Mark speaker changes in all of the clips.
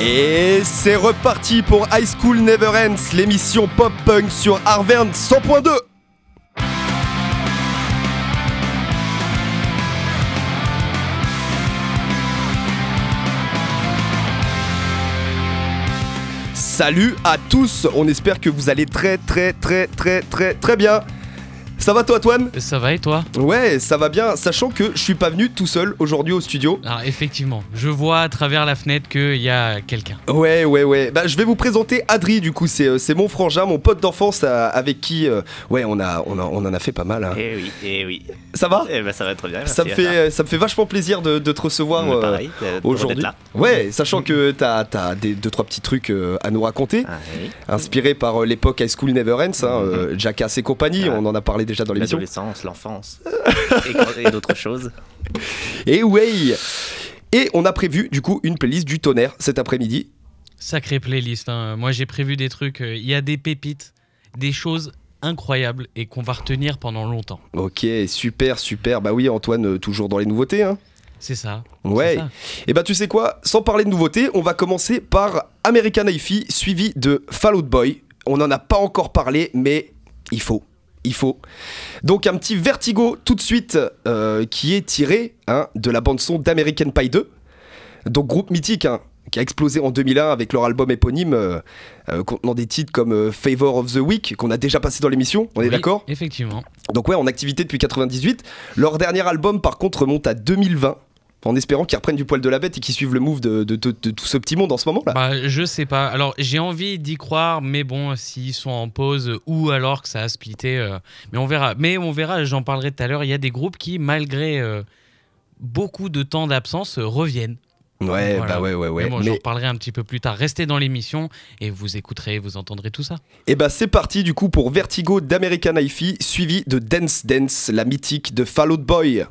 Speaker 1: Et c'est reparti pour High School Never Ends, l'émission pop-punk sur Arverne 100.2 Salut à tous, on espère que vous allez très très très très très très bien. Ça va toi, Toine
Speaker 2: Ça va et toi
Speaker 1: Ouais, ça va bien, sachant que je suis pas venu tout seul aujourd'hui au studio.
Speaker 2: Alors effectivement, je vois à travers la fenêtre qu'il y a quelqu'un.
Speaker 1: Ouais, ouais, ouais. Bah, je vais vous présenter Adri, du coup, c'est euh, c'est mon frangin, mon pote d'enfance euh, avec qui, euh, ouais, on, a, on, a, on en a fait pas mal. hein.
Speaker 3: Eh oui, eh oui.
Speaker 1: Ça va
Speaker 3: Eh ben ça va très bien.
Speaker 1: ça me, fait, euh, ça me fait vachement plaisir de, de te recevoir
Speaker 3: Mais
Speaker 1: euh,
Speaker 3: pareil, euh,
Speaker 1: aujourd'hui.
Speaker 3: là.
Speaker 1: Ouais, sachant que t'as as des deux trois petits trucs euh, à nous raconter,
Speaker 3: Ah, oui.
Speaker 1: inspirés par euh, l'époque High School Never Ends, hein, euh, Jackass et compagnie.
Speaker 3: Ah.
Speaker 1: On en a parlé déjà dans l'émission.
Speaker 3: L'adolescence, l'enfance et, et d'autres choses.
Speaker 1: Et ouais. Et on a prévu du coup une playlist du tonnerre cet après-midi.
Speaker 2: Sacrée playlist. hein. Moi j'ai prévu des trucs. euh, Il y a des pépites, des choses incroyables et qu'on va retenir pendant longtemps.
Speaker 1: Ok, super, super. Bah oui, Antoine, euh, toujours dans les nouveautés. Hein.
Speaker 2: C'est ça.
Speaker 1: Ouais.
Speaker 2: ça.
Speaker 1: Et bah tu sais quoi, sans parler de nouveautés, on va commencer par American Hi-Fi suivi de Fall Out Boy. On n'en a pas encore parlé, mais il faut. Il faut. Donc un petit vertigo tout de suite euh, qui est tiré hein, de la bande son d'American Pie 2. Donc groupe mythique hein, qui a explosé en 2001 avec leur album éponyme euh, euh, contenant des titres comme Favor of the Week qu'on a déjà passé dans l'émission, on est d'accord?
Speaker 2: Effectivement.
Speaker 1: donc ouais, en activité depuis 98. Leur dernier album, par contre, remonte à 2020. En espérant qu'ils reprennent du poil de la bête et qu'ils suivent le move de, de- de- de tout ce petit monde en ce moment là.
Speaker 2: Bah, je sais pas. Alors, j'ai envie d'y croire, mais bon, s'ils sont en pause ou alors que ça a splitté, euh, mais on verra. Mais on verra, j'en parlerai tout à l'heure. Il y a des groupes qui, malgré euh, beaucoup de temps d'absence, euh, reviennent.
Speaker 1: ouais,
Speaker 2: voilà.
Speaker 1: bah ouais, ouais, ouais.
Speaker 2: mais bon, j'en
Speaker 1: Mais
Speaker 2: parlerai un petit peu plus tard. Restez dans l'émission et vous écouterez, vous entendrez tout ça.
Speaker 1: et bah c'est parti du coup pour Vertigo d'American Hi-Fi suivi de Dance Dance, la mythique de Fall Out Boy.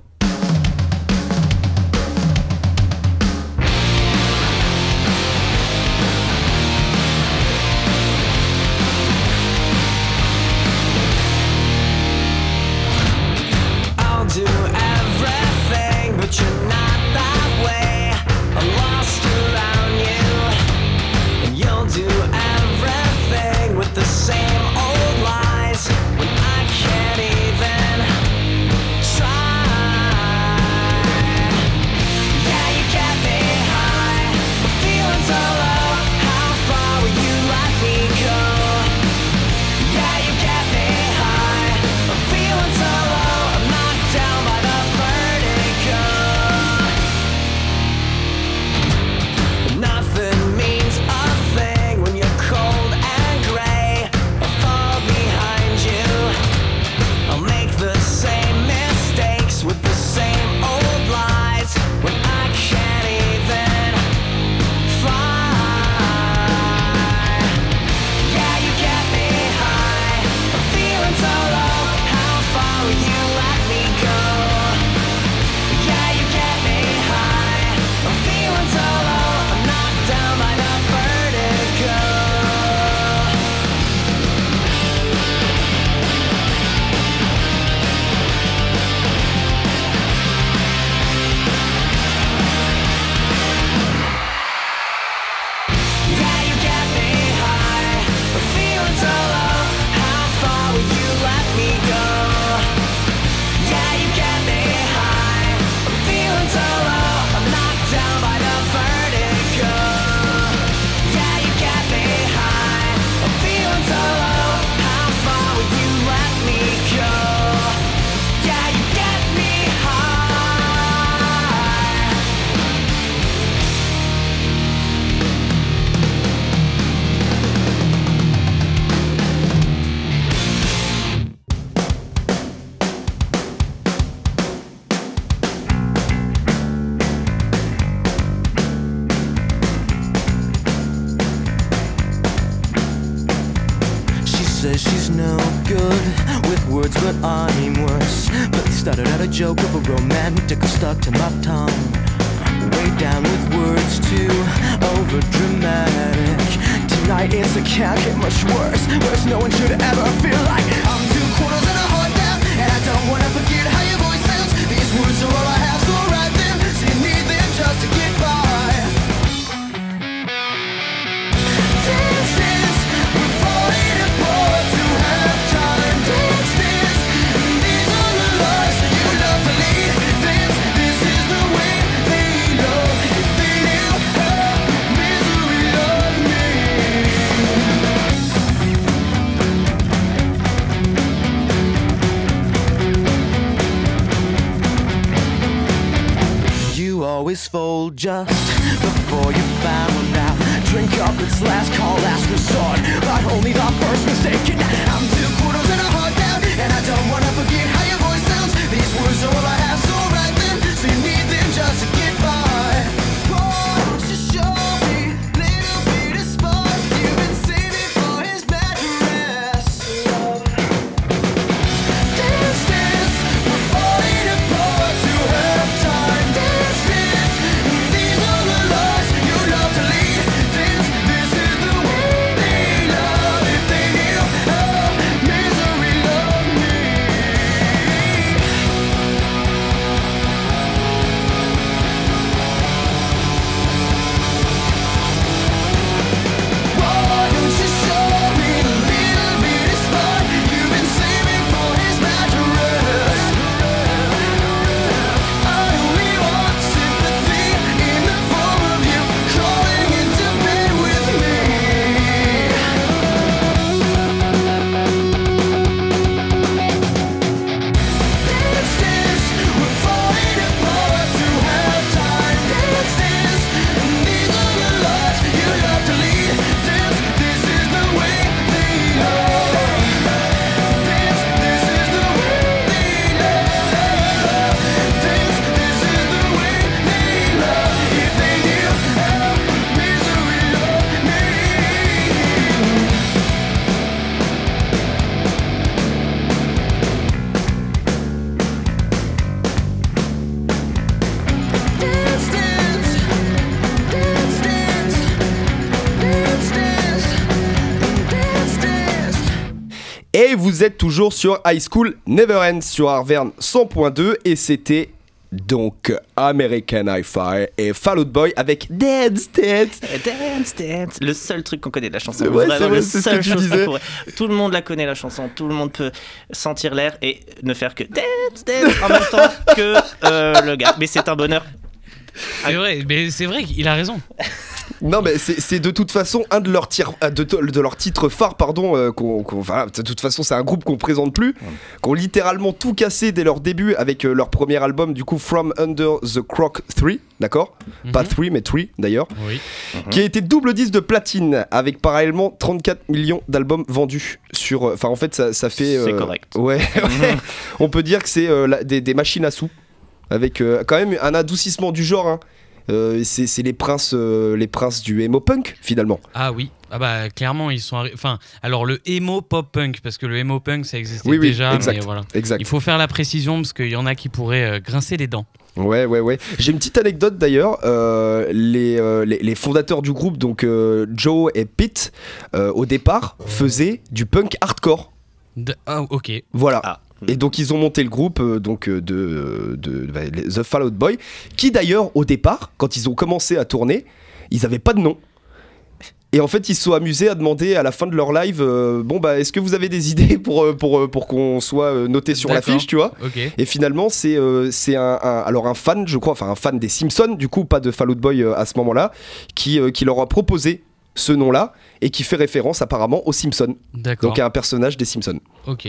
Speaker 4: Fold just before you found out. Drink up its last call, last resort, but only the first mistake. I'm two quarters and a heart down, and I don't wanna forget how your voice sounds. These words are all I have,
Speaker 1: vous êtes toujours sur High School Never Ends sur Arverne 100.2 et c'était donc American Hi-Fi et Fall Out Boy avec Dance Dance.
Speaker 3: Dance, dance. Le seul truc qu'on connaît de la chanson.
Speaker 1: C'est vrai,
Speaker 3: Vraiment,
Speaker 1: c'est vrai,
Speaker 3: le
Speaker 1: c'est ce
Speaker 3: seul
Speaker 1: que tu
Speaker 3: chose pourrait- Tout le monde la connaît, la chanson. Tout le monde peut sentir l'air et ne faire que dance, dance en même temps que euh, le gars. Mais c'est un bonheur.
Speaker 2: C'est vrai, mais c'est vrai qu'il a raison.
Speaker 1: Non mais c'est de toute façon un de leurs tirs, euh, de, de leurs titres phares pardon euh, qu'on qu'on- de toute façon c'est un groupe qu'on présente plus qui ont littéralement tout cassé dès leur début avec euh, leur premier album du coup From Under the Croc 3 d'accord? Pas
Speaker 2: Mhm.
Speaker 1: 3 mais 3 d'ailleurs
Speaker 2: Oui.
Speaker 1: qui a été double disque de platine avec parallèlement 34 millions d'albums vendus sur euh, enfin en fait ça, ça fait
Speaker 3: C'est
Speaker 1: euh,
Speaker 3: correct.
Speaker 1: ouais, ouais. on peut dire que c'est euh, des, des machines à sous avec euh, quand même un adoucissement du genre hein. Euh, c'est les princes euh, les princes du emo punk finalement
Speaker 2: Ah oui, ah bah clairement ils sont enfin alors le emo pop punk parce que le emo punk ça existait
Speaker 1: Oui, oui,
Speaker 2: déjà
Speaker 1: exact.
Speaker 2: mais voilà.
Speaker 1: exact
Speaker 2: Il faut faire la précision parce qu'il y en a qui pourraient euh, grincer les dents.
Speaker 1: Ouais, ouais, ouais. J'ai une petite anecdote d'ailleurs. Euh, les, euh, les, les fondateurs du groupe, donc euh, Joe et Pete, euh, au départ, faisaient du punk hardcore.
Speaker 2: De- Ah ok.
Speaker 1: Voilà.
Speaker 3: Ah.
Speaker 1: Et donc ils ont monté le groupe euh, donc euh, de, de, bah, The Fall Out Boy, qui d'ailleurs au départ, quand ils ont commencé à tourner, ils avaient pas de nom. Et en fait, ils se sont amusés à demander à la fin de leur live, euh, bon bah, est-ce que vous avez des idées pour euh, pour euh, pour qu'on soit euh, noté sur l'affiche, tu vois? Et finalement, c'est euh, c'est un, un- alors un fan, je crois, enfin un fan des Simpsons, du coup, pas de Fall Out Boy euh, à ce moment-là, qui, euh, qui leur a proposé ce nom-là et qui fait référence apparemment aux Simpsons,
Speaker 2: D'accord.
Speaker 1: donc à un personnage des Simpsons.
Speaker 2: Ok.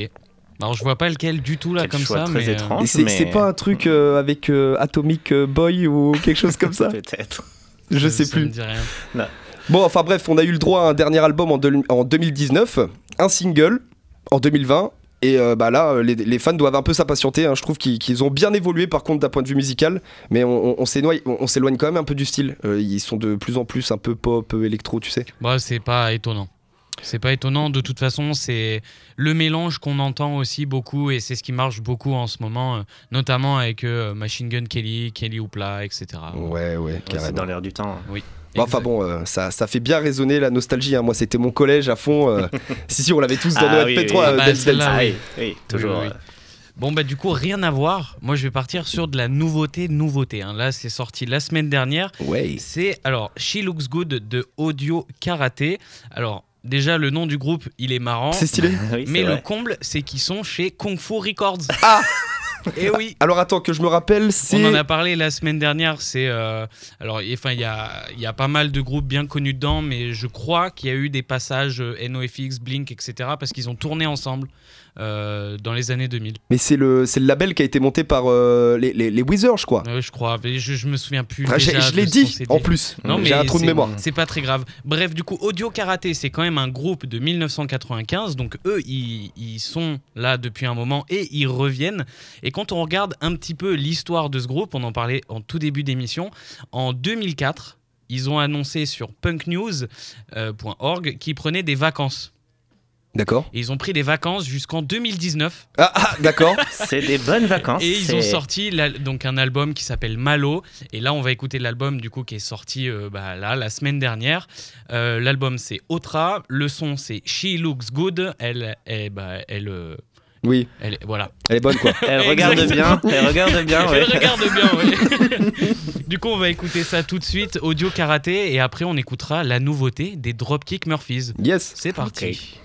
Speaker 2: Alors je vois pas lequel du tout là
Speaker 3: Quel
Speaker 2: comme
Speaker 3: choix
Speaker 2: ça
Speaker 3: très
Speaker 2: mais euh,
Speaker 3: étrange.
Speaker 1: C'est
Speaker 3: mais-
Speaker 1: c'est pas un truc euh, avec euh, Atomic Boy ou quelque chose comme ça
Speaker 3: Peut-être.
Speaker 1: Je sais
Speaker 2: ça me
Speaker 1: plus.
Speaker 2: dit rien.
Speaker 1: Bon, enfin bref, on a eu le droit à un dernier album en, en 2019, un single en 2020. Et euh, bah là, les, les fans doivent un peu s'impatienter. hein. Je trouve qu'ils qu'ils ont bien évolué par contre d'un point de vue musical, mais on, on- on s'éloigne on, on s'éloigne quand même un peu du style. Euh, ils sont de plus en plus un peu pop, électro, tu sais.
Speaker 2: Bah, c'est pas étonnant. C'est pas étonnant, de toute façon, c'est le mélange qu'on entend aussi beaucoup et c'est ce qui marche beaucoup en ce moment, euh, notamment avec euh, Machine Gun Kelly, Kelly Hoopla, etc.
Speaker 1: Ouais, ouais,
Speaker 3: Ouais, c'est dans l'air du temps.
Speaker 2: Oui.
Speaker 1: Bon, enfin bon, euh, ça, ça fait bien résonner la nostalgie. hein. Moi, c'était mon collège à fond. euh. si, si, on l'avait tous dans
Speaker 3: Ah
Speaker 1: nos
Speaker 3: oui,
Speaker 1: MP3.
Speaker 3: oui.
Speaker 1: euh,
Speaker 2: Ah bah,
Speaker 1: Dance
Speaker 2: celle-là,
Speaker 1: Dance.
Speaker 3: Ah
Speaker 2: oui.
Speaker 3: oui, oui, toujours.
Speaker 2: oui, oui.
Speaker 3: euh,
Speaker 2: Bon, bah, du coup, rien à voir. Moi, je vais partir sur de la nouveauté, nouveauté. hein. Là, c'est sorti la semaine dernière.
Speaker 1: Ouais.
Speaker 2: C'est alors She Looks Good de Audio Karaté. Alors, déjà, le nom du groupe, il est marrant.
Speaker 1: C'est stylé.
Speaker 3: oui,
Speaker 2: Mais le
Speaker 3: vrai.
Speaker 2: comble, c'est qu'ils sont chez Kung Fu Records.
Speaker 1: Ah
Speaker 2: Et oui
Speaker 1: Alors attends, que je me rappelle, c'est.
Speaker 2: On en a parlé la semaine dernière. C'est euh, alors, enfin, il y a, il y a pas mal de groupes bien connus dedans, mais je crois qu'il y a eu des passages euh, NoFX, Blink, etc. Parce qu'ils ont tourné ensemble
Speaker 5: euh, dans les années 2000.
Speaker 1: Mais c'est le, c'est le label qui a été monté par euh, les, les, les Wizards, je crois.
Speaker 5: Ouais, je crois, mais je, je me souviens plus.
Speaker 1: Enfin, j'ai-
Speaker 5: déjà
Speaker 1: je l'ai dit en plus.
Speaker 5: Non, mais
Speaker 1: J'ai un trou de mémoire.
Speaker 5: C'est pas très grave. Bref, du coup, Audio Karaté, c'est quand même un groupe de 1995. Donc, eux, ils, ils sont là depuis un moment et ils reviennent. Et quand on regarde un petit peu l'histoire de ce groupe, on en parlait en tout début d'émission, en 2004, ils ont annoncé sur punknews.org qu'ils prenaient des vacances.
Speaker 1: D'accord.
Speaker 5: Et ils ont pris des vacances jusqu'en 2019.
Speaker 1: Ah, ah, d'accord.
Speaker 3: C'est des bonnes vacances.
Speaker 5: Et ils ont sorti donc un album qui s'appelle Malo. Et là, on va écouter l'album du coup qui est sorti euh, bah, là la semaine dernière. Euh, l'album c'est Otra. Le son c'est She Looks Good. Elle, bah, elle, euh,
Speaker 1: Oui,
Speaker 5: elle, est- voilà.
Speaker 1: elle est bonne, quoi.
Speaker 3: Elle regarde bien. Elle regarde bien. ouais.
Speaker 5: Elle regarde bien. ouais. du coup, on va écouter ça tout de suite, audio karaté, et après on écoutera la nouveauté des Dropkick Murphys.
Speaker 1: Yes.
Speaker 5: C'est parti.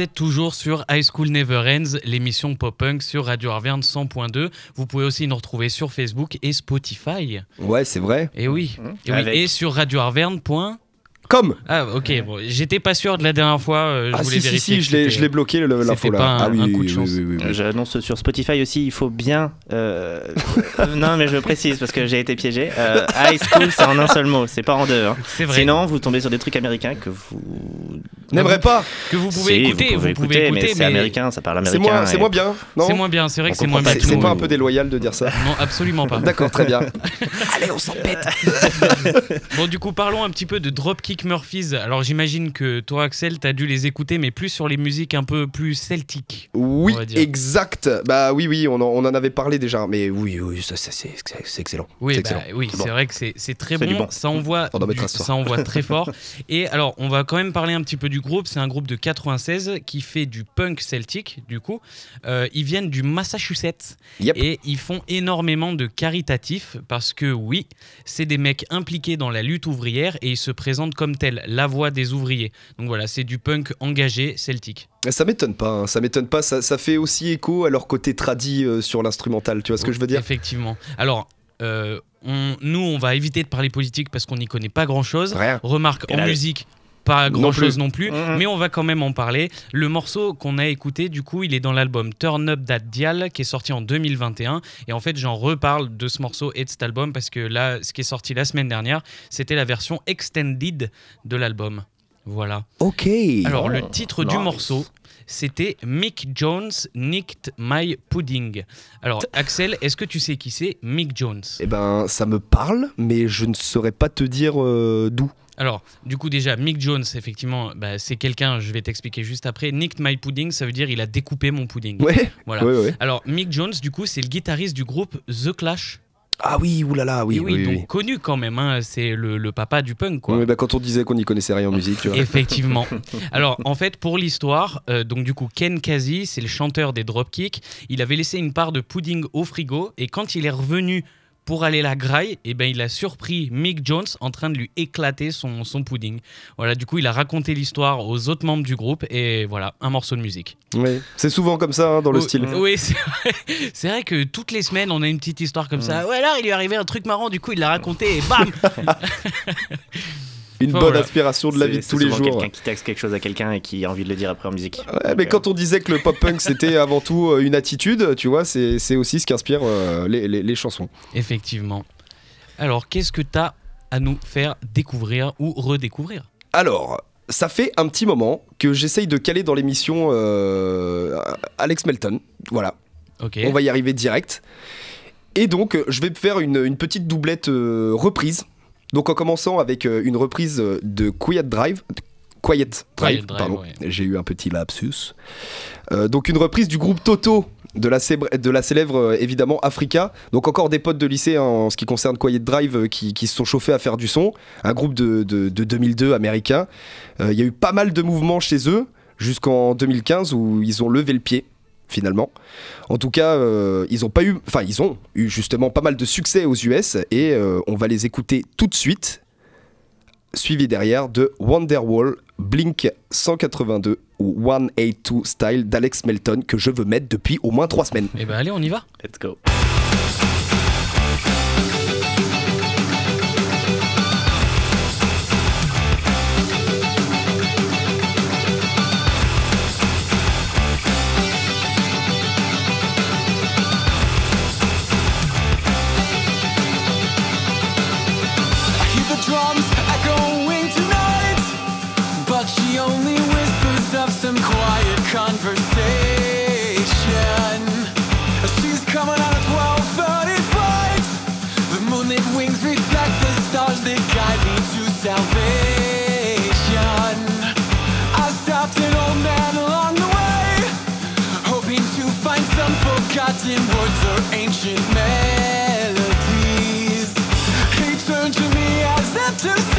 Speaker 2: Vous êtes toujours sur High School Never Ends, l'émission pop-punk sur Radio Arverne 100.2. Vous pouvez aussi nous retrouver sur Facebook et Spotify.
Speaker 1: Ouais, c'est vrai.
Speaker 2: Et oui. Et, oui. Et sur radioarverne.com.
Speaker 1: Comme
Speaker 2: Ah, ok. Bon, j'étais pas sûr de la dernière fois. euh, je
Speaker 1: Ah
Speaker 2: voulais
Speaker 1: si, si,
Speaker 2: vérifier.
Speaker 1: si, je l'ai-
Speaker 2: c'était-
Speaker 1: je l'ai bloqué le- l'info là.
Speaker 2: pas un-
Speaker 1: ah oui,
Speaker 2: un coup de chance.
Speaker 1: oui, oui, oui, oui.
Speaker 3: J'annonce sur Spotify aussi, il faut bien. euh, euh, non, mais je précise parce que j'ai été piégé. Euh, high school, c'est en un seul mot, c'est pas en deux. hein.
Speaker 2: C'est vrai.
Speaker 3: Sinon, vous tombez sur des trucs américains que vous.
Speaker 1: N'aimerais pas
Speaker 2: que vous pouvez
Speaker 3: Si,
Speaker 2: écouter.
Speaker 3: Vous pouvez écouter, mais c'est américain, ça parle
Speaker 1: C'est
Speaker 3: américain.
Speaker 1: moins, c'est
Speaker 3: et-
Speaker 1: moins bien, non
Speaker 2: C'est moins bien. C'est vrai
Speaker 3: On
Speaker 2: que c'est moins bien.
Speaker 3: pas
Speaker 1: C'est pas un peu déloyal de dire ça
Speaker 2: Non, absolument pas.
Speaker 1: D'accord, très bien.
Speaker 2: Bon, du coup, parlons un petit peu de Dropkick Murphys. Alors, j'imagine que toi, Axel, t'as dû les écouter, mais plus sur les musiques un peu plus celtiques.
Speaker 1: Oui, exact. Bah oui, oui, on en, on en avait parlé déjà, mais oui, oui, ça, ça, c'est excellent.
Speaker 2: Oui,
Speaker 1: C'est
Speaker 2: bah, oui,
Speaker 1: bon.
Speaker 2: vrai que c'est très bon. Ça envoie,
Speaker 1: On
Speaker 2: du- ça envoie très fort. Et alors, on va quand même parler un petit peu du groupe. C'est un groupe de 96 qui fait du punk celtique, du coup. Euh, ils viennent du Massachusetts
Speaker 1: Yep.
Speaker 2: et ils font énormément de caritatifs parce que oui, c'est des mecs impliqués dans la lutte ouvrière et ils se présentent comme tels, la voix des ouvriers. Donc voilà, c'est du punk engagé celtique.
Speaker 1: Ça m'étonne pas, hein, ça m'étonne pas. Ça, ça fait aussi écho à leur côté tradi euh, sur l'instrumental. Tu vois ce que je veux dire?
Speaker 2: Effectivement. Alors, euh, on- nous, on va éviter de parler politique parce qu'on n'y connaît pas grand-chose.
Speaker 1: Rien.
Speaker 2: Remarque,
Speaker 3: Et
Speaker 2: en
Speaker 3: là-
Speaker 2: musique, pas
Speaker 1: Non
Speaker 2: grand chose
Speaker 1: plus.
Speaker 2: non plus, mais on va quand même en parler. Le morceau qu'on a écouté, du coup, il est dans l'album Turn Up That Dial qui est sorti en 2021. Et en fait, j'en reparle de ce morceau et de cet album parce que là, ce qui est sorti la semaine dernière, c'était la version extended de l'album. Voilà.
Speaker 1: Ok.
Speaker 2: Alors,
Speaker 3: Oh,
Speaker 2: le titre du morceau, c'était Mick Jones Nicked My Pudding. Alors, Axel, est-ce que tu sais qui c'est Mick Jones?
Speaker 1: Eh ben, ça me parle, mais je ne saurais pas te dire euh, d'où.
Speaker 2: Alors, du coup, déjà, Mick Jones, effectivement, bah, c'est quelqu'un, je vais t'expliquer juste après. Nicked my pudding, ça veut dire il a découpé mon pudding.
Speaker 1: Ouais.
Speaker 2: Voilà.
Speaker 1: Ouais, ouais.
Speaker 2: Alors, Mick Jones, du coup, c'est le guitariste du groupe The Clash.
Speaker 1: Ah oui, oulala, oui,
Speaker 2: Et
Speaker 1: oui,
Speaker 2: oui,
Speaker 1: oui.
Speaker 2: donc connu quand même, hein, c'est le, le papa du punk, quoi.
Speaker 1: Ouais, bah, quand on disait qu'on n'y connaissait rien en musique, tu vois.
Speaker 2: Effectivement. Alors, en fait, pour l'histoire, euh, donc du coup, Ken Kazi, c'est le chanteur des Dropkick. Il avait laissé une part de pudding au frigo et quand il est revenu pour aller la graille, eh ben, il a surpris Mick Jones en train de lui éclater son, son pudding. Voilà, du coup, il a raconté l'histoire aux autres membres du groupe et voilà, un morceau de musique.
Speaker 1: Ouais. C'est souvent comme ça hein, dans le
Speaker 2: Oh,
Speaker 1: style.
Speaker 2: Oui, c'est vrai. Que toutes les semaines, on a une petite histoire comme ça. Ouais, alors, il lui est arrivé un truc marrant, du coup, il l'a raconté et bam
Speaker 1: Une
Speaker 2: Enfin,
Speaker 1: bonne
Speaker 2: voilà.
Speaker 1: inspiration de la vie de tous les jours.
Speaker 3: quelqu'un qui texte quelque chose à quelqu'un et qui a envie de le dire après en musique.
Speaker 1: Ouais, mais quand on disait que le pop-punk c'était avant tout euh, une attitude, tu vois, c'est c'est aussi ce qui inspire euh, les, les- les chansons.
Speaker 2: Effectivement. Alors, qu'est-ce que tu as à nous faire découvrir ou redécouvrir?
Speaker 1: Alors, ça fait un petit moment que j'essaye de caler dans l'émission euh, Alex Melton. Voilà,
Speaker 2: Ok.
Speaker 1: on va y arriver direct. Et donc, euh, je vais faire une, une petite doublette euh, reprise. Donc, en commençant avec euh, une reprise euh, de Quiet Drive. Quiet Drive,
Speaker 2: Drive,
Speaker 1: pardon.
Speaker 2: ouais.
Speaker 1: J'ai eu un petit lapsus. Euh, donc, une reprise du groupe Toto. De la, célèbre, de la célèbre euh, évidemment Africa. Donc encore des potes de lycée hein, en ce qui concerne Quiet Drive euh, qui, qui se sont chauffés à faire du son. Un groupe de, de- de 2002 américain. Il y a eu pas mal de mouvements chez eux jusqu'en 2015 où ils ont levé le pied finalement. En tout cas, euh, ils ont pas eu, enfin ils ont eu justement pas mal de succès aux US et euh, on va les écouter tout de suite, suivi derrière de Wonderwall, Blink 182 ou 182 Style d'Alex Melton que je veux mettre depuis au moins trois semaines.
Speaker 2: Eh ben allez, on y va.
Speaker 3: Let's go.
Speaker 4: Forgotten words or ancient melodies. He turned to me as if to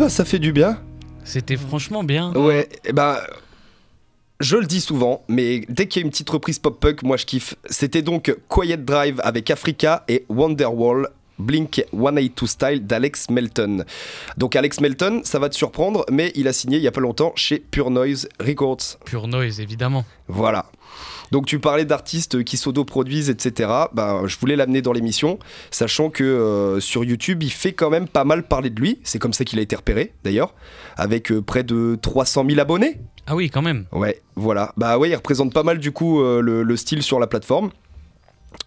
Speaker 1: bah ça fait du bien.
Speaker 2: C'était franchement bien.
Speaker 1: Ouais, et bah. Je le dis souvent, mais dès qu'il y a une petite reprise pop-punk, moi je kiffe. C'était donc Quiet Drive avec Africa et Wonderwall. Blink 182 Style d'Alex Melton. Donc Alex Melton, ça va te surprendre, mais il a signé il y a pas longtemps chez Pure Noise Records.
Speaker 2: Pure noise, évidemment.
Speaker 1: Voilà. Donc tu parlais d'artistes qui s'auto-produisent, etc. Ben, je voulais l'amener dans l'émission, sachant que euh, sur YouTube, il fait quand même pas mal parler de lui. C'est comme ça qu'il a été repéré, d'ailleurs, avec euh, près de 300 000 abonnés.
Speaker 2: Ah oui, quand même.
Speaker 1: Ouais, voilà. Bah ouais, il représente pas mal du coup euh, le, le style sur la plateforme.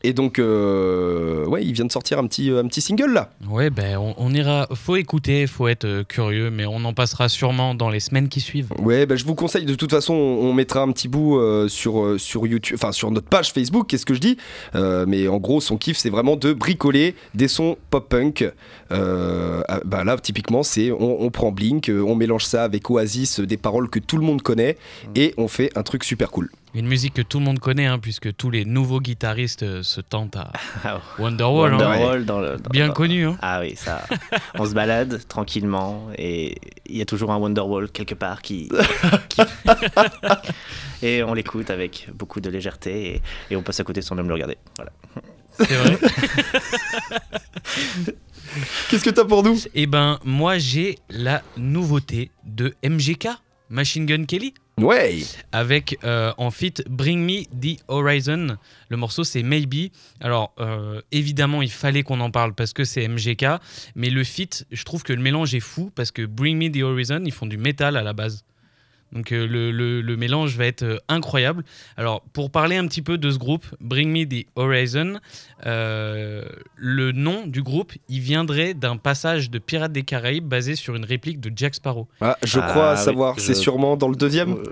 Speaker 1: Et donc, euh, ouais, il vient de sortir un petit, un petit single là.
Speaker 2: Ouais, ben on, on ira. Faut écouter, faut être euh, curieux, mais on en passera sûrement dans les semaines qui suivent.
Speaker 1: Ouais, bah, je vous conseille, de toute façon, on, on mettra un petit bout euh, sur, euh, sur YouTube, enfin sur notre page Facebook, qu'est-ce que je dis? Euh, Mais en gros, son kiff, c'est vraiment de bricoler des sons pop-punk. Euh, ah, bah là, typiquement, c'est on, on prend Blink, euh, on mélange ça avec Oasis, euh, des paroles que tout le monde connaît, et on fait un truc super cool.
Speaker 2: Une musique que tout le monde connaît, hein, puisque tous les nouveaux guitaristes euh, se tentent à
Speaker 3: Ah,
Speaker 2: Wonderwall. hein.
Speaker 3: Wonderwall dans le. dans-
Speaker 2: Bien
Speaker 3: dans-
Speaker 2: connu. Hein.
Speaker 3: Ah oui, ça. On se balade tranquillement et il y a toujours un Wonderwall quelque part qui. qui- et on l'écoute avec beaucoup de légèreté et, et on passe à côté sans même le regarder. Voilà.
Speaker 2: C'est vrai.
Speaker 1: Qu'est-ce que t'as pour nous?
Speaker 2: Eh ben, moi, j'ai la nouveauté de MGK, Machine Gun Kelly.
Speaker 1: Ouais
Speaker 2: avec euh, en feat Bring Me the Horizon. Le morceau c'est Maybe. Alors euh, évidemment il fallait qu'on en parle parce que c'est MGK, mais le feat, je trouve que le mélange est fou parce que Bring Me the Horizon ils font du métal à la base. Donc euh, le, le- le mélange va être euh, incroyable. Alors pour parler un petit peu de ce groupe, Bring Me the Horizon, euh, le nom du groupe, il viendrait d'un passage de Pirates des Caraïbes basé sur une réplique de Jack Sparrow.
Speaker 1: Ah, je
Speaker 3: Ah,
Speaker 1: crois
Speaker 3: oui,
Speaker 1: savoir, c'est
Speaker 3: je-
Speaker 1: sûrement dans le deuxième.
Speaker 3: Euh,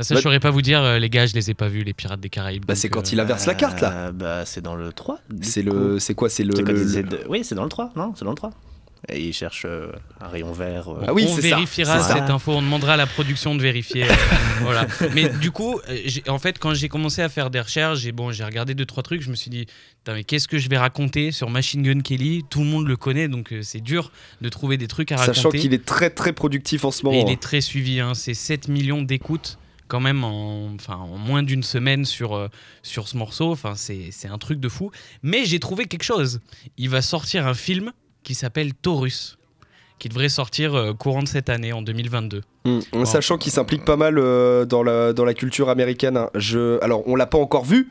Speaker 2: Ah, ça,
Speaker 1: Bah-
Speaker 2: je saurais pas vous dire, euh, les gars, je les ai pas vus, les Pirates des Caraïbes.
Speaker 1: Bah, c'est quand
Speaker 2: euh,
Speaker 1: il inverse la carte là.
Speaker 3: bah, c'est dans le 3. du
Speaker 1: C'est le, c'est quoi, c'est le,
Speaker 3: de- Oui, c'est dans le 3, non C'est dans le 3. Et ils cherchent euh, un rayon vert. euh,
Speaker 1: Ah oui,
Speaker 2: on
Speaker 1: ça,
Speaker 2: vérifiera
Speaker 3: ça.
Speaker 2: cette info, on demandera à la production de vérifier. euh, voilà. Mais du coup, euh, en fait, quand j'ai commencé à faire des recherches, j'ai bon, j'ai regardé deux trois trucs, je me suis dit, mais qu'est-ce que je vais raconter sur Machine Gun Kelly? Tout le monde le connaît, donc euh, c'est dur de trouver des trucs à raconter.
Speaker 1: Sachant qu'il est très très productif en ce
Speaker 2: Et
Speaker 1: moment.
Speaker 2: il est très suivi, hein. c'est 7 millions d'écoutes quand même en, enfin, en moins d'une semaine sur, euh, sur ce morceau, enfin, c'est c'est un truc de fou. Mais j'ai trouvé quelque chose, il va sortir un film qui s'appelle Taurus, qui devrait sortir euh, courant de cette année, en 2022.
Speaker 1: Mm. Sachant qu'il s'implique pas mal euh, dans, la, dans la culture américaine. hein. Je, alors, on l'a pas encore vu,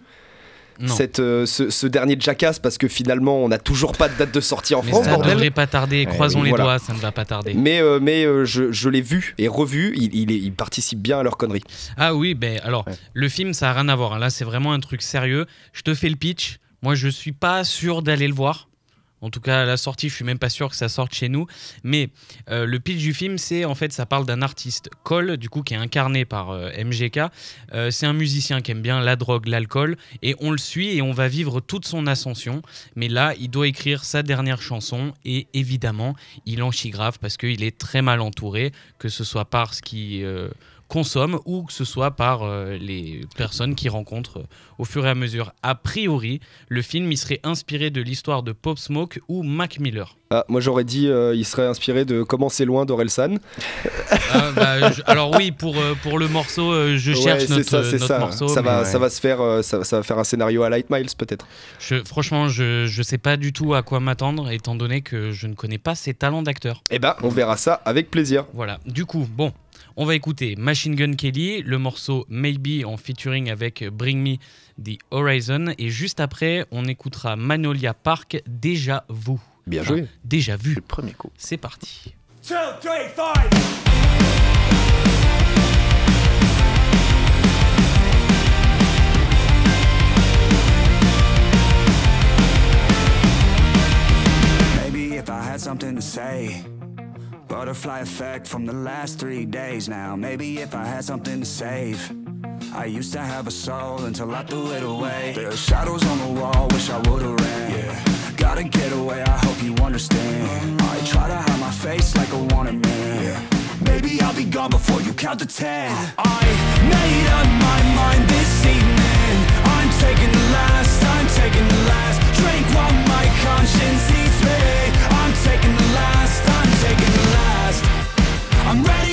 Speaker 1: cette, euh, ce, ce dernier Jackass, parce que finalement, on n'a toujours pas de date de sortie en
Speaker 2: Mais
Speaker 1: France,
Speaker 2: ça
Speaker 1: bordel.
Speaker 2: devrait pas tarder,
Speaker 3: Ouais,
Speaker 2: croisons les
Speaker 1: voilà.
Speaker 2: doigts, ça ne va pas tarder.
Speaker 1: Mais, mais je, je l'ai vu et revu, il, il, participe bien à leur connerie.
Speaker 2: Ah oui, ben alors,
Speaker 3: Ouais.
Speaker 2: le film, ça a rien à voir. hein. Là, c'est vraiment un truc sérieux. Je te fais le pitch. Moi, je suis pas sûr d'aller le voir. En tout cas, la sortie, je suis même pas sûr que ça sorte chez nous. Mais euh, le pitch du film, c'est en fait, ça parle d'un artiste, Cole, du coup, qui est incarné par euh, MGK. Euh, c'est un musicien qui aime bien la drogue, l'alcool, et on le suit et on va vivre toute son ascension. Mais là, il doit écrire sa dernière chanson, et évidemment, il en chie grave parce qu'il est très mal entouré, que ce soit par ce qui euh, consomme ou que ce soit par euh, les personnes qu'il rencontre euh, au fur et à mesure. A priori, le film il serait inspiré de l'histoire de Pop Smoke ou Mac Miller.
Speaker 1: Ah, moi, j'aurais dit euh, il serait inspiré de Comment c'est loin d'Orelsan.
Speaker 2: Ah, bah, je- alors oui, pour, euh, pour le morceau, je cherche
Speaker 1: Ouais,
Speaker 2: notre,
Speaker 1: ça,
Speaker 2: notre
Speaker 1: ça.
Speaker 2: morceau.
Speaker 1: ça, va,
Speaker 3: ouais.
Speaker 1: ça va se faire, ça, ça va faire un scénario à Light Miles peut-être.
Speaker 2: je- franchement, je ne sais pas du tout à quoi m'attendre, étant donné que je ne connais pas ses talents d'acteur.
Speaker 1: Eh ben, on verra ça avec plaisir.
Speaker 2: Voilà, du coup, bon, on va écouter Machine Gun Kelly, le morceau Maybe en featuring avec Bring Me the Horizon, et juste après, on écoutera Magnolia Park, Déjà Vous.
Speaker 1: Bien
Speaker 2: Enfin,
Speaker 1: joué.
Speaker 2: Déjà vu.
Speaker 3: Le premier coup.
Speaker 2: C'est parti.
Speaker 6: Two, three, five.
Speaker 7: Maybe if I had something to say. Butterfly effect from the last three days now. Maybe if I had something to save. I used to have a soul until I threw it away. There are shadows on the wall, wish I would've ran. Yeah. Gotta get away, I hope you understand. I try to hide my face like a wanted man. Maybe I'll be gone before you count to ten. I made up my mind this evening. I'm taking the last, I'm taking the last drink while my conscience eats me. I'm taking the I'm ready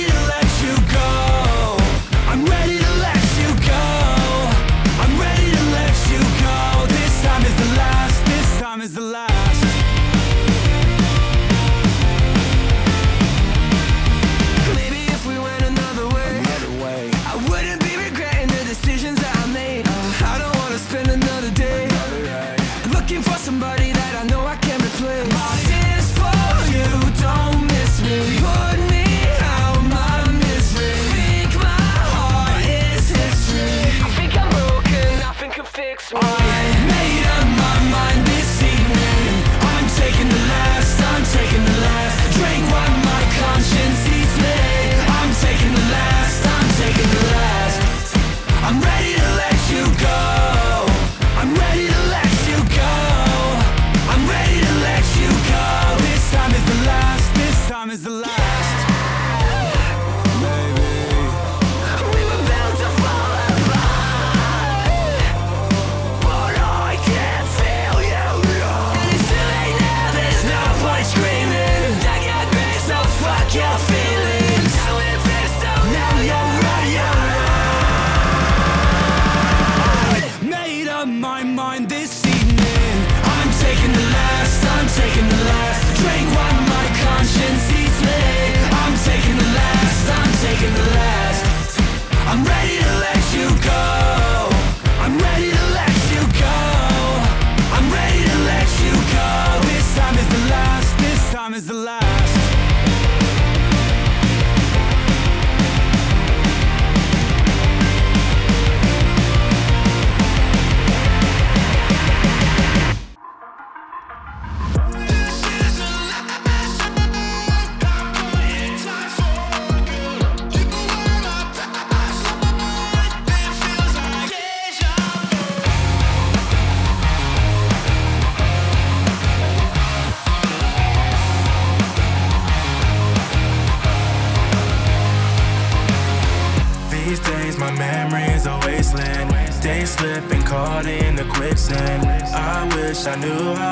Speaker 6: I
Speaker 8: wish I knew how I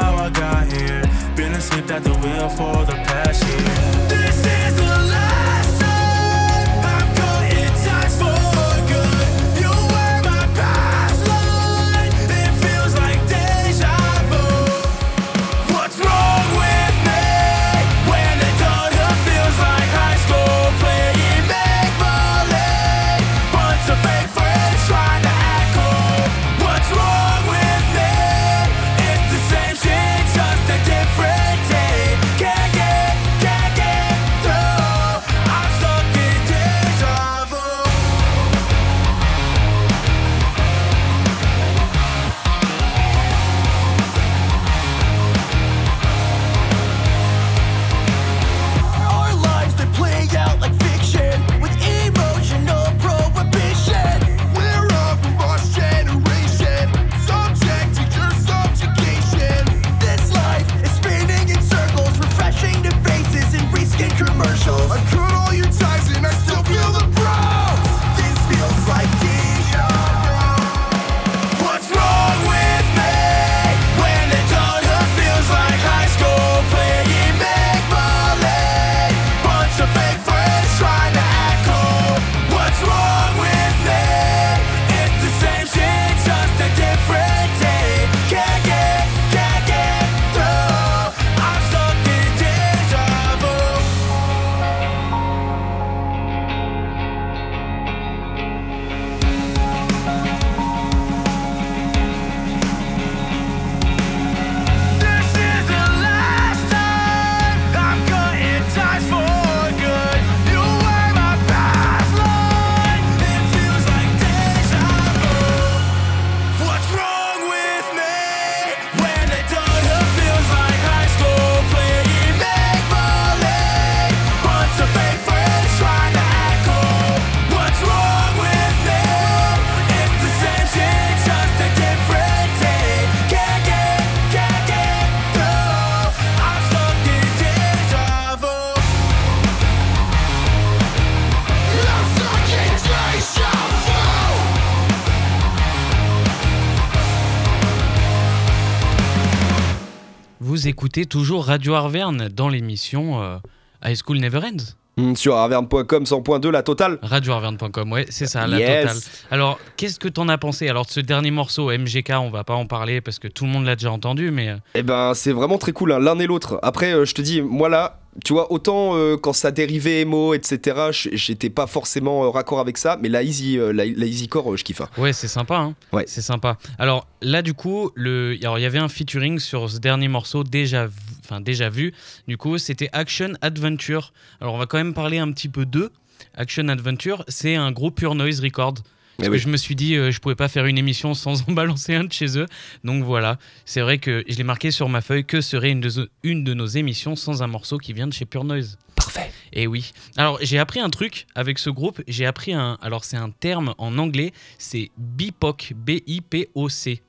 Speaker 2: écoutez toujours Radio Arverne dans l'émission euh, High School Never Ends.
Speaker 1: Hmm, Sur arverne.com 100.2 la totale.
Speaker 2: RadioArverne.com, ouais, c'est ça, la
Speaker 1: Yes.
Speaker 2: totale. Alors, qu'est-ce que t'en as pensé? Alors, de ce dernier morceau, MGK, on va pas en parler parce que tout le monde l'a déjà entendu, mais euh,
Speaker 1: Eh ben, c'est vraiment très cool, hein, l'un et l'autre. Après, euh, je te dis, moi là, tu vois, autant euh, quand ça dérivait emo, etc., j'étais pas forcément euh, raccord avec ça, mais la easy, euh, la, la easy core, je kiffe. hein.
Speaker 2: ouais, c'est sympa. Hein
Speaker 1: Ouais.
Speaker 2: C'est sympa. Alors, là, du coup, le... Il y avait un featuring sur ce dernier morceau déjà vu. Enfin, déjà vu. Du coup, c'était Action Adventure. Alors, on va quand même parler un petit peu d'eux. Action Adventure, c'est un groupe Pure Noise Record. Parce
Speaker 1: Eh
Speaker 2: que
Speaker 1: oui.
Speaker 2: je me suis dit, euh, je pouvais pas faire une émission sans en balancer un de chez eux. Donc voilà, c'est vrai que je l'ai marqué sur ma feuille que serait une de, une de nos émissions sans un morceau qui vient de chez Pure Noise.
Speaker 1: Parfait.
Speaker 2: Et oui. Alors j'ai appris un truc avec ce groupe. J'ai appris un. Alors c'est un terme en anglais. C'est BIPOC. B-I-P-O-C.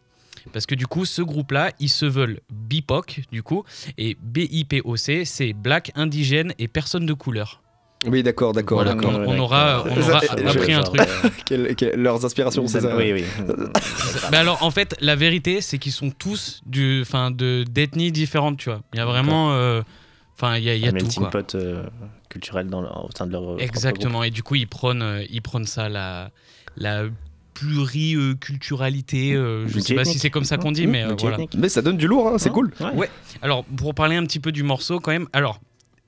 Speaker 2: Parce que du coup, ce groupe-là, ils se veulent BIPOC, du coup. Et B-I-P-O-C, c'est Black, Indigène et Personne de couleur.
Speaker 1: Oui, d'accord, d'accord,
Speaker 2: Voilà,
Speaker 1: d'accord.
Speaker 2: on- on aura- on aura appris un
Speaker 3: genre,
Speaker 2: truc.
Speaker 3: euh,
Speaker 1: Quelle- quelle- leurs inspirations, c'est ça
Speaker 3: Oui, oui.
Speaker 2: Mais alors, en fait, la vérité, c'est qu'ils sont tous du, enfin, de d'ethnies différentes, tu vois. Il y a vraiment, euh, enfin, il y a, y a
Speaker 3: un
Speaker 2: tout,
Speaker 3: melting
Speaker 2: quoi.
Speaker 3: pot euh, culturel dans au sein de leur.
Speaker 2: Exactement. Et du coup, ils prônent, ils prônent ça, la, la pluriculturalité. euh, je sais pas si c'est comme ça qu'on dit, mais euh, voilà.
Speaker 1: Mais ça donne du lourd, hein, c'est cool.
Speaker 2: Ouais. Alors, pour parler un petit peu du morceau, quand même. Alors.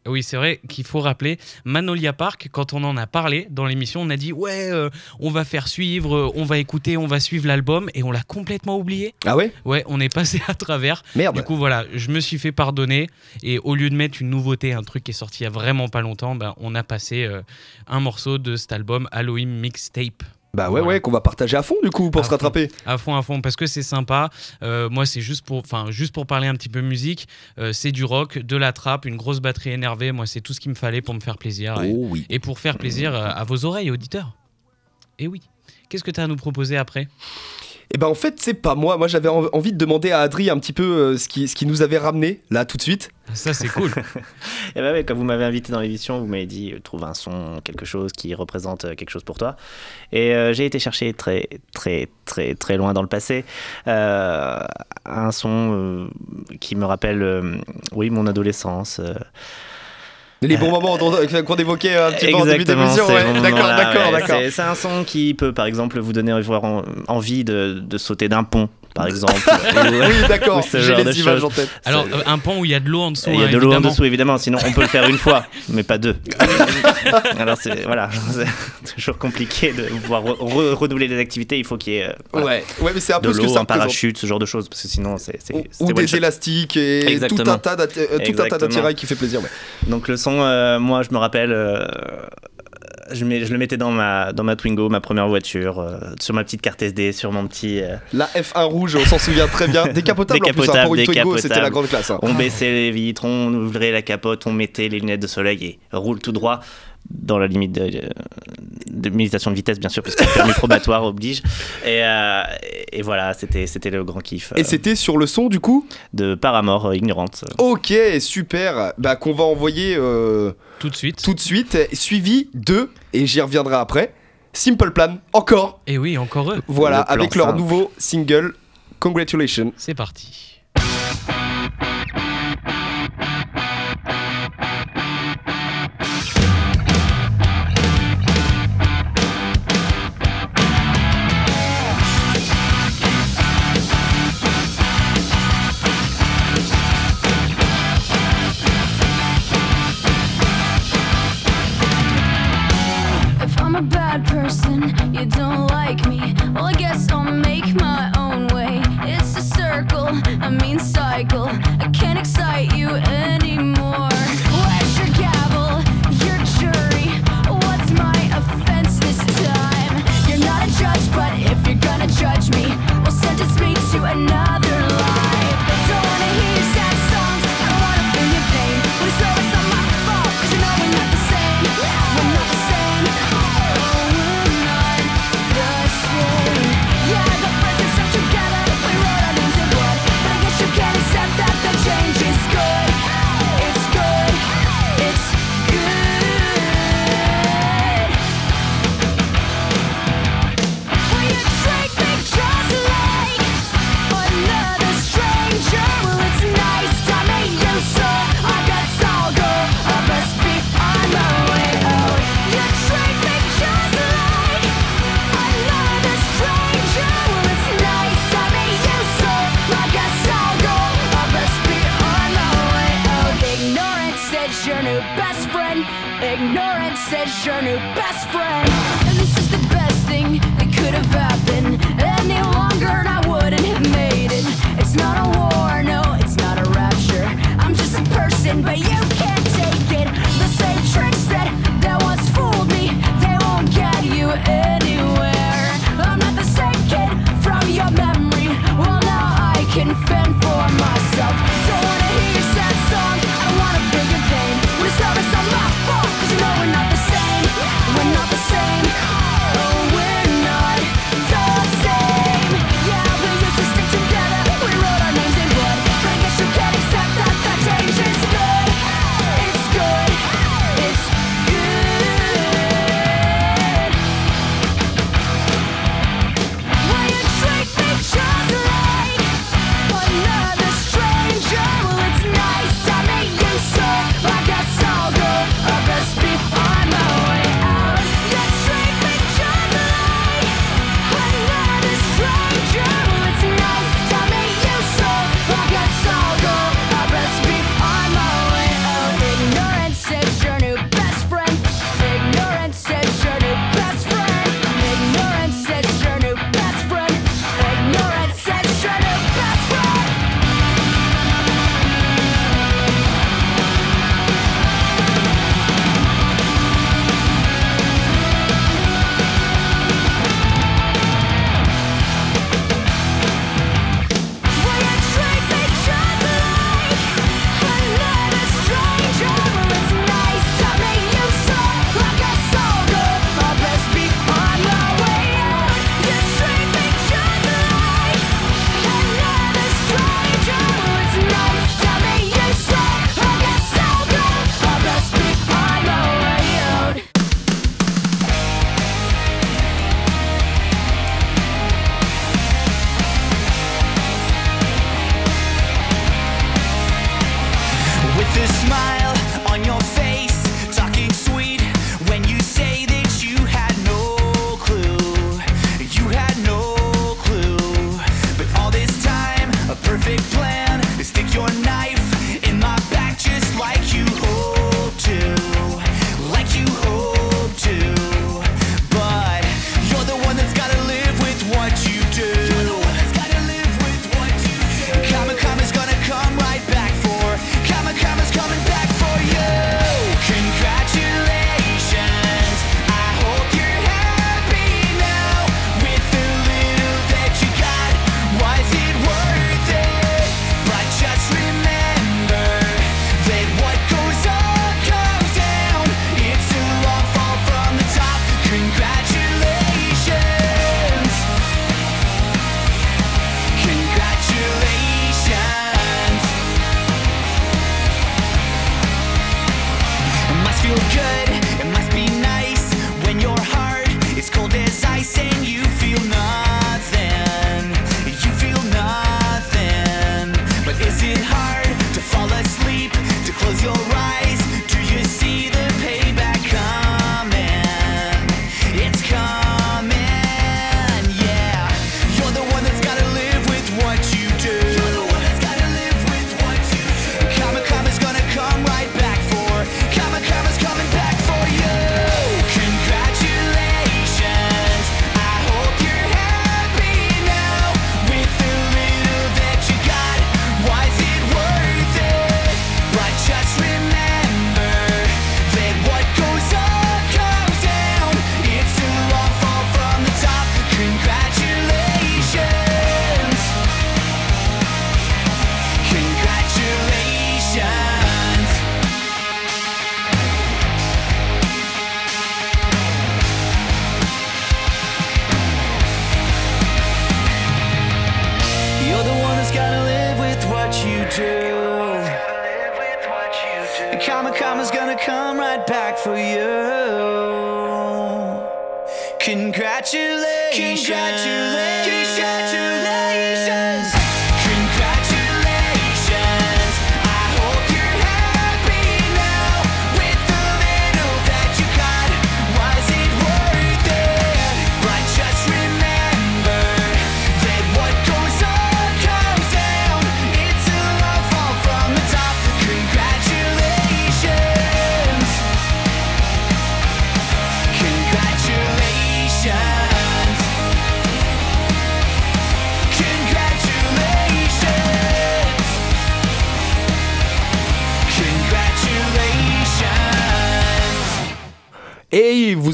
Speaker 2: Oui, c'est vrai qu'il faut rappeler, Manolia Park, quand on en a parlé dans l'émission, on a dit ouais, euh, on va faire suivre, euh, on va écouter, on va suivre l'album, et on l'a complètement oublié.
Speaker 1: Ah ouais?
Speaker 2: Ouais, on est passé à travers.
Speaker 1: Merde.
Speaker 2: Du coup, voilà, je me suis fait pardonner. Et au lieu de mettre une nouveauté, un truc qui est sorti il y a vraiment pas longtemps, ben, on a passé euh, un morceau de cet album Halloween Mixtape.
Speaker 1: Bah ouais,
Speaker 2: Voilà.
Speaker 1: ouais, qu'on va partager à fond du coup pour
Speaker 2: À
Speaker 1: se
Speaker 2: fond.
Speaker 1: rattraper.
Speaker 2: À fond, à fond, parce que c'est sympa. Euh, moi, c'est juste pour, enfin, juste pour parler un petit peu musique. euh, c'est du rock, de la trappe, une grosse batterie énervée. Moi, c'est tout ce qu'il me fallait pour me faire plaisir. Et,
Speaker 1: Oh oui.
Speaker 2: et pour faire plaisir euh, à vos oreilles, auditeurs. Et oui. Qu'est-ce que tu as à nous proposer après?
Speaker 1: Et ben en fait, c'est pas moi. Moi, j'avais en- envie de demander à Adri un petit peu euh, ce, qui, ce qui nous avait ramené là tout de suite.
Speaker 2: Ça, c'est cool.
Speaker 3: Et bah ouais, quand vous m'avez invité dans l'émission, vous m'avez dit euh, trouve un son, quelque chose qui représente euh, quelque chose pour toi. Et euh, j'ai été chercher très très très très loin dans le passé euh, un son euh, qui me rappelle, euh, oui, mon adolescence. Euh,
Speaker 1: Les bons moments qu'on évoquait un petit peu en début d'émission. ouais. D'accord, d'accord,
Speaker 3: ouais.
Speaker 1: d'accord.
Speaker 3: C'est- un son qui peut, par exemple, vous donner envie de, de sauter d'un pont, par exemple.
Speaker 1: Oui, d'accord. J'ai
Speaker 3: genre de
Speaker 1: les images
Speaker 3: choses.
Speaker 1: en tête.
Speaker 2: Alors, euh, un pont où il y a de l'eau en dessous.
Speaker 3: Il y a
Speaker 2: hein,
Speaker 3: de l'eau en
Speaker 2: évidemment.
Speaker 3: dessous, évidemment, sinon on peut le faire une fois, mais pas deux. Alors, c'est voilà, c'est toujours compliqué de pouvoir re- re- renouveler les activités. Il faut qu'il y ait euh, voilà,
Speaker 1: Ouais, ouais, mais c'est un
Speaker 3: de
Speaker 1: peu ce que
Speaker 3: l'eau,
Speaker 1: ça
Speaker 3: un
Speaker 1: représente.
Speaker 3: parachute, ce genre de choses, parce que sinon, c'est.
Speaker 1: Ou,
Speaker 3: c'est
Speaker 1: ou des
Speaker 3: shot.
Speaker 1: élastiques et tout un
Speaker 3: Exactement.
Speaker 1: euh, tout un tas d'attirails qui fait plaisir. ouais.
Speaker 3: Donc, le son, euh, moi, je me rappelle. euh, je, mets- je le mettais dans ma, dans ma Twingo, ma première voiture, euh, sur ma petite carte SD, sur mon petit. euh,
Speaker 1: La F1 rouge, on s'en souvient très bien. Décapotable, en plus, hein,
Speaker 3: Décapotable,
Speaker 1: pour une Twingo, c'était la
Speaker 3: décapotable.
Speaker 1: grande classe. hein.
Speaker 3: On baissait les vitres, on ouvrait la capote, on mettait les lunettes de soleil et roule tout droit dans la limite de, de limitation de vitesse bien sûr parce que le permis probatoire oblige et, euh, et voilà c'était c'était le grand kiff euh,
Speaker 1: Et c'était sur le son du coup?
Speaker 3: de Paramore euh, ignorante
Speaker 1: Ok, super. Bah, qu'on va envoyer euh,
Speaker 2: Tout de suite.
Speaker 1: tout de suite, suivi de, et j'y reviendrai après, Simple Plan, encore.
Speaker 2: Et oui, encore eux.
Speaker 1: Voilà,
Speaker 3: Le
Speaker 1: avec leur
Speaker 3: simple.
Speaker 1: nouveau single, Congratulations.
Speaker 2: C'est parti.
Speaker 9: You don't like me. Well, I guess I'll make my own way. It's a circle, a mean cycle. I can't excite you anymore. Where's your gavel, your jury? What's my offense this time? You're not a judge, but if you're gonna judge me, well, sentence me to another.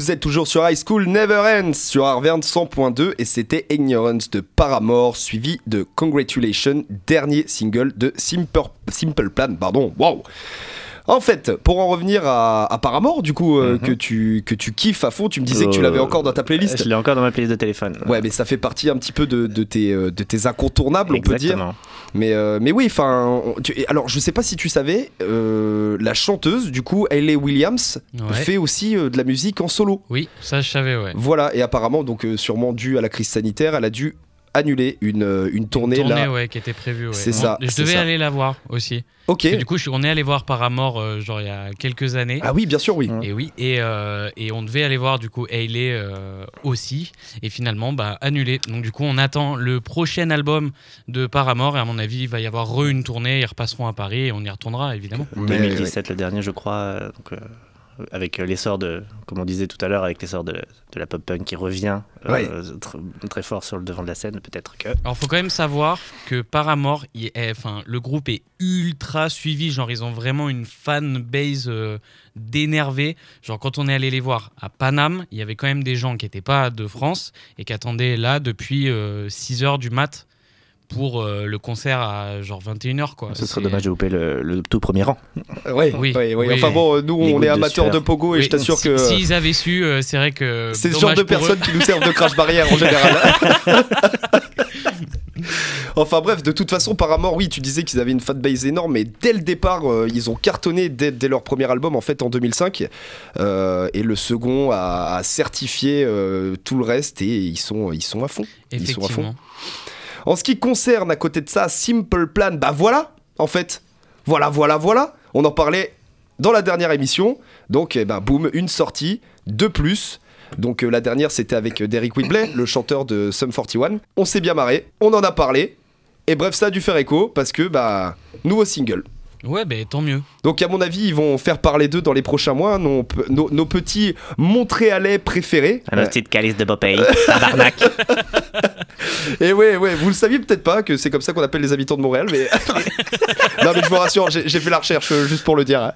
Speaker 1: Vous êtes toujours sur High School Never Ends sur Arverne 100.2 et c'était Ignorance de Paramore suivi de Congratulations, dernier single de Simple, Simple Plan. Pardon, wow. En fait, pour en revenir à, à Paramore, du coup, euh,
Speaker 3: Mhm.
Speaker 1: que, tu, que tu kiffes à fond, tu me disais que tu l'avais
Speaker 3: Euh,
Speaker 1: encore dans ta playlist.
Speaker 3: Je l'ai encore dans ma playlist de téléphone.
Speaker 1: Ouais, mais ça fait partie un petit peu de, de tes, euh, de tes incontournables, on peut dire.
Speaker 3: Exactement.
Speaker 1: Mais, euh, mais oui, enfin. Alors, je sais pas si tu savais, euh, la chanteuse, du coup, Hayley Williams,
Speaker 2: Ouais.
Speaker 1: fait aussi euh, de la musique en solo.
Speaker 2: Oui, ça je savais, ouais.
Speaker 1: Voilà, et apparemment, donc euh, sûrement dû à la crise sanitaire, elle a dû annuler une, euh, une tournée,
Speaker 2: Tournée,
Speaker 1: là.
Speaker 2: ouais, qui était prévue. ouais.
Speaker 1: C'est ça,
Speaker 2: Je devais
Speaker 1: ça.
Speaker 2: aller la voir aussi.
Speaker 1: Ok.
Speaker 2: Et du coup, je on est allé voir Paramore, euh, genre il y a quelques années.
Speaker 1: Ah oui, bien sûr, oui.
Speaker 2: Et oui, et, euh, et on devait aller voir du coup Hayley euh, aussi, et finalement bah annulé. Donc du coup on attend le prochain album de Paramore et à mon avis il va y avoir re une tournée, ils repasseront à Paris et on y retournera évidemment.
Speaker 1: Mais,
Speaker 3: 2017, le dernier, je crois. euh, Donc, euh, avec euh, l'essor de, comme on disait tout à l'heure, avec l'essor de, de la pop punk qui revient euh,
Speaker 1: Ouais.
Speaker 3: tr- très fort sur le devant de la scène, peut-être que.
Speaker 2: Alors faut quand même savoir que Paramore, il est- enfin le groupe est ultra suivi, genre ils ont vraiment une fan base euh, d'énervés. Genre quand on est allé les voir à Paname, il y avait quand même des gens qui n'étaient pas de France et qui attendaient là depuis 6h du mat pour euh, le concert à genre 21h quoi.
Speaker 3: Ce serait dommage de louper le, le tout premier rang.
Speaker 1: Ouais,
Speaker 2: Oui,
Speaker 1: ouais, ouais.
Speaker 2: oui.
Speaker 1: Enfin bon, euh, nous,
Speaker 3: Les
Speaker 1: on est amateurs de pogo et
Speaker 2: Oui,
Speaker 1: je t'assure
Speaker 2: si-
Speaker 1: que.
Speaker 2: S'ils avaient su, euh, c'est vrai que.
Speaker 1: C'est ce genre de personnes qui nous servent de crash barrière en général. enfin bref, de toute façon, Paramore, oui, tu disais qu'ils avaient une fanbase énorme, mais dès le départ, euh, ils ont cartonné dès, dès leur premier album, en fait, en 2005. Euh, et le second a, a certifié euh, tout le reste et ils sont, ils sont à fond. Ils sont à fond. En ce qui concerne, à côté de ça, Simple Plan, bah voilà, en fait. Voilà, voilà, voilà. On en parlait dans la dernière émission. Donc, eh ben, boum, une sortie de plus. Donc, euh, la dernière, c'était avec euh, Derek Whibley, le chanteur de Sum 41. On s'est bien marré, on en a parlé. Et bref, ça a dû faire écho parce que, bah, nouveau single.
Speaker 2: Ouais, ben tant mieux.
Speaker 1: Donc, à mon avis, ils vont faire parler d'eux dans les prochains mois, nos, nos, nos petits Montréalais préférés.
Speaker 3: Un autre petite calice de Popeye. Tabarnak.
Speaker 1: Et ouais, ouais, vous le saviez peut-être pas que c'est comme ça qu'on appelle les habitants de Montréal, mais. non, mais je vous rassure, j'ai j'ai fait la recherche euh, juste pour le dire. hein.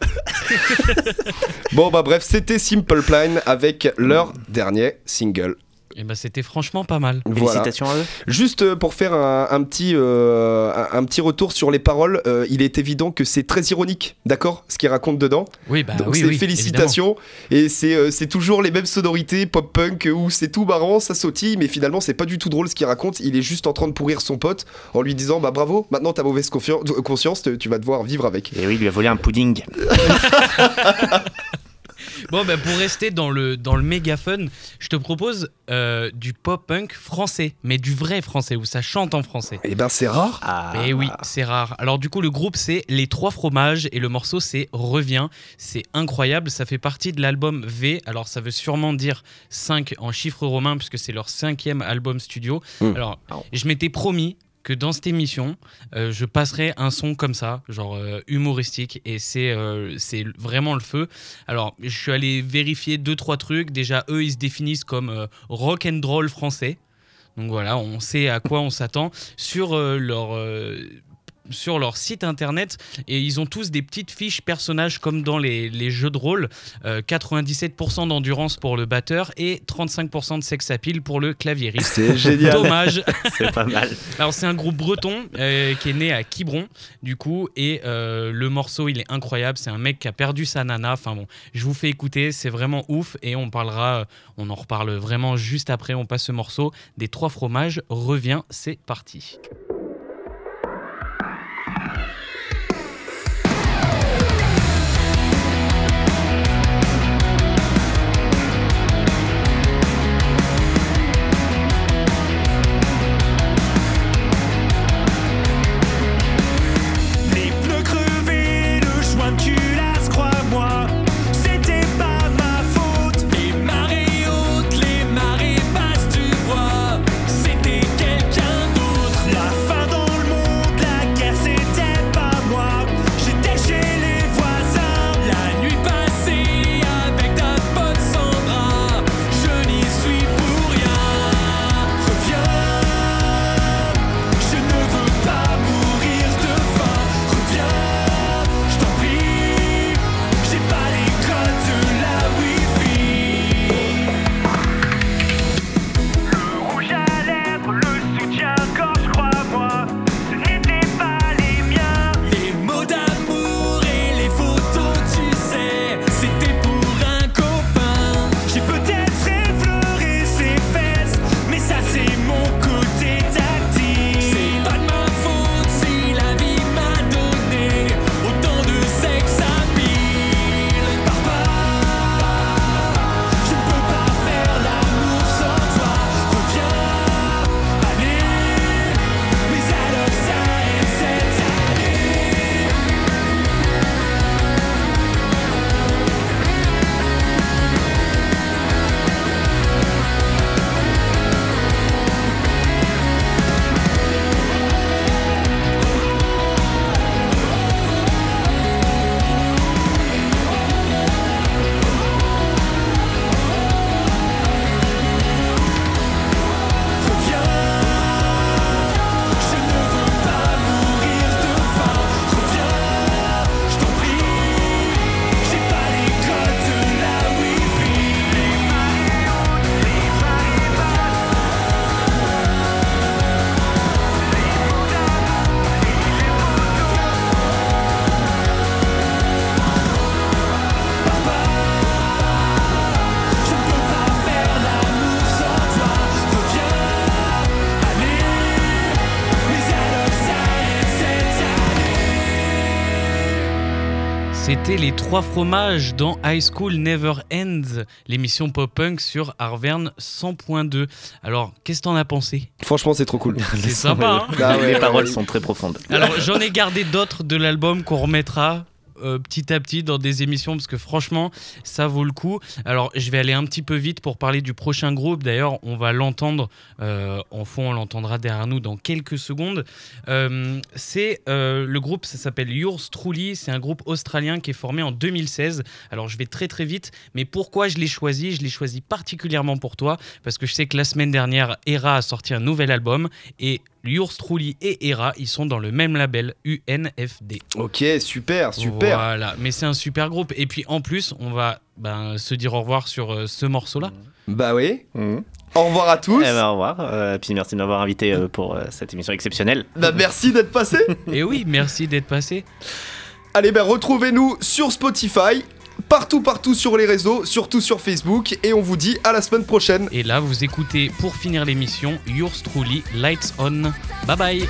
Speaker 1: bon, bah bref, c'était Simple Plan avec leur dernier single.
Speaker 2: Et ben c'était franchement pas mal.
Speaker 1: Voilà.
Speaker 3: Félicitations à eux.
Speaker 1: Juste euh, pour faire un, un petit, euh, un, un petit retour sur les paroles, euh, il est évident que c'est très ironique, d'accord Ce qu'il raconte dedans?
Speaker 2: Oui, bah
Speaker 1: Donc
Speaker 2: oui,
Speaker 1: c'est
Speaker 2: oui,
Speaker 1: félicitations et c'est euh, c'est toujours les mêmes sonorités pop punk où c'est tout marrant, ça sautille, mais finalement c'est pas du tout drôle ce qu'il raconte. Il est juste en train de pourrir son pote en lui disant bah bravo, maintenant t'as mauvaise confiance, conscience, tu vas devoir vivre avec.
Speaker 3: Et oui, il lui a volé un pudding.
Speaker 2: Bon, ben pour rester dans le, dans le méga fun, je te propose euh, du pop-punk français, mais du vrai français, où ça chante en français.
Speaker 1: Et ben c'est rare.
Speaker 3: Ah.
Speaker 2: Mais oui, c'est rare. Alors du coup, le groupe c'est Les Trois Fromages et le morceau c'est Reviens. C'est incroyable, ça fait partie de l'album V. Alors ça veut sûrement dire 5 en chiffres romains puisque c'est leur cinquième album studio.
Speaker 1: Hmm.
Speaker 2: Alors je m'étais promis que dans cette émission, euh, je passerai un son comme ça, genre euh, humoristique, et c'est euh, c'est vraiment le feu. Alors, je suis allé vérifier deux trois trucs. Déjà, eux, ils se définissent comme rock and roll français. Donc voilà, on sait à quoi on s'attend sur leur sur leur site internet et ils ont tous des petites fiches personnages comme dans les, les jeux de rôle. Euh, 97% d'endurance pour le batteur et 35% de sex appeal pour le claviériste.
Speaker 1: C'est génial.
Speaker 2: Dommage.
Speaker 3: C'est pas mal.
Speaker 2: Alors c'est un groupe breton euh, qui est né à Quiberon du coup et euh, le morceau il est incroyable. C'est un mec qui a perdu sa nana. Enfin bon, je vous fais écouter, c'est vraiment ouf et on parlera, euh, on en reparle vraiment juste après. On passe ce morceau des trois fromages. Revient, c'est parti. Yeah.
Speaker 9: C'était les trois fromages dans High School Never Ends, l'émission pop-punk sur Arverne 100.2. Alors, qu'est-ce que t'en as pensé?
Speaker 1: Franchement, c'est trop cool.
Speaker 9: C'est sympa, hein
Speaker 1: Ah ouais,
Speaker 3: les
Speaker 1: ouais,
Speaker 3: paroles sont très profondes.
Speaker 9: Alors, j'en ai gardé d'autres de l'album qu'on remettra. Euh, petit à petit dans des émissions parce que franchement ça vaut le coup. Alors je vais aller un petit peu vite pour parler du prochain groupe. D'ailleurs on va l'entendre euh, en fond on l'entendra derrière nous dans quelques secondes. Euh, c'est le groupe ça s'appelle Yours Truly. C'est un groupe australien qui est formé en 2016 alors je vais très très vite mais pourquoi je l'ai choisi? Je l'ai choisi particulièrement pour toi parce que je sais que la semaine dernière Era a sorti un nouvel album et Yours Truly et Era ils sont dans le même label UNFD
Speaker 1: Ok, super, super.
Speaker 9: voilà, mais c'est un super groupe. Et puis en plus, on va ben, se dire au revoir sur euh, ce morceau-là.
Speaker 1: Bah oui. Au revoir à tous.
Speaker 3: Eh ben, au revoir. Euh, puis merci de m'avoir invité euh, pour euh, cette émission exceptionnelle.
Speaker 1: Bah, merci d'être passé.
Speaker 9: Et oui, merci d'être passé.
Speaker 1: Allez, ben retrouvez-nous sur Spotify, partout, partout sur les réseaux, surtout sur Facebook, et on vous dit à la semaine prochaine.
Speaker 9: Et là, vous écoutez pour finir l'émission Yours Truly, Lights On. Bye bye.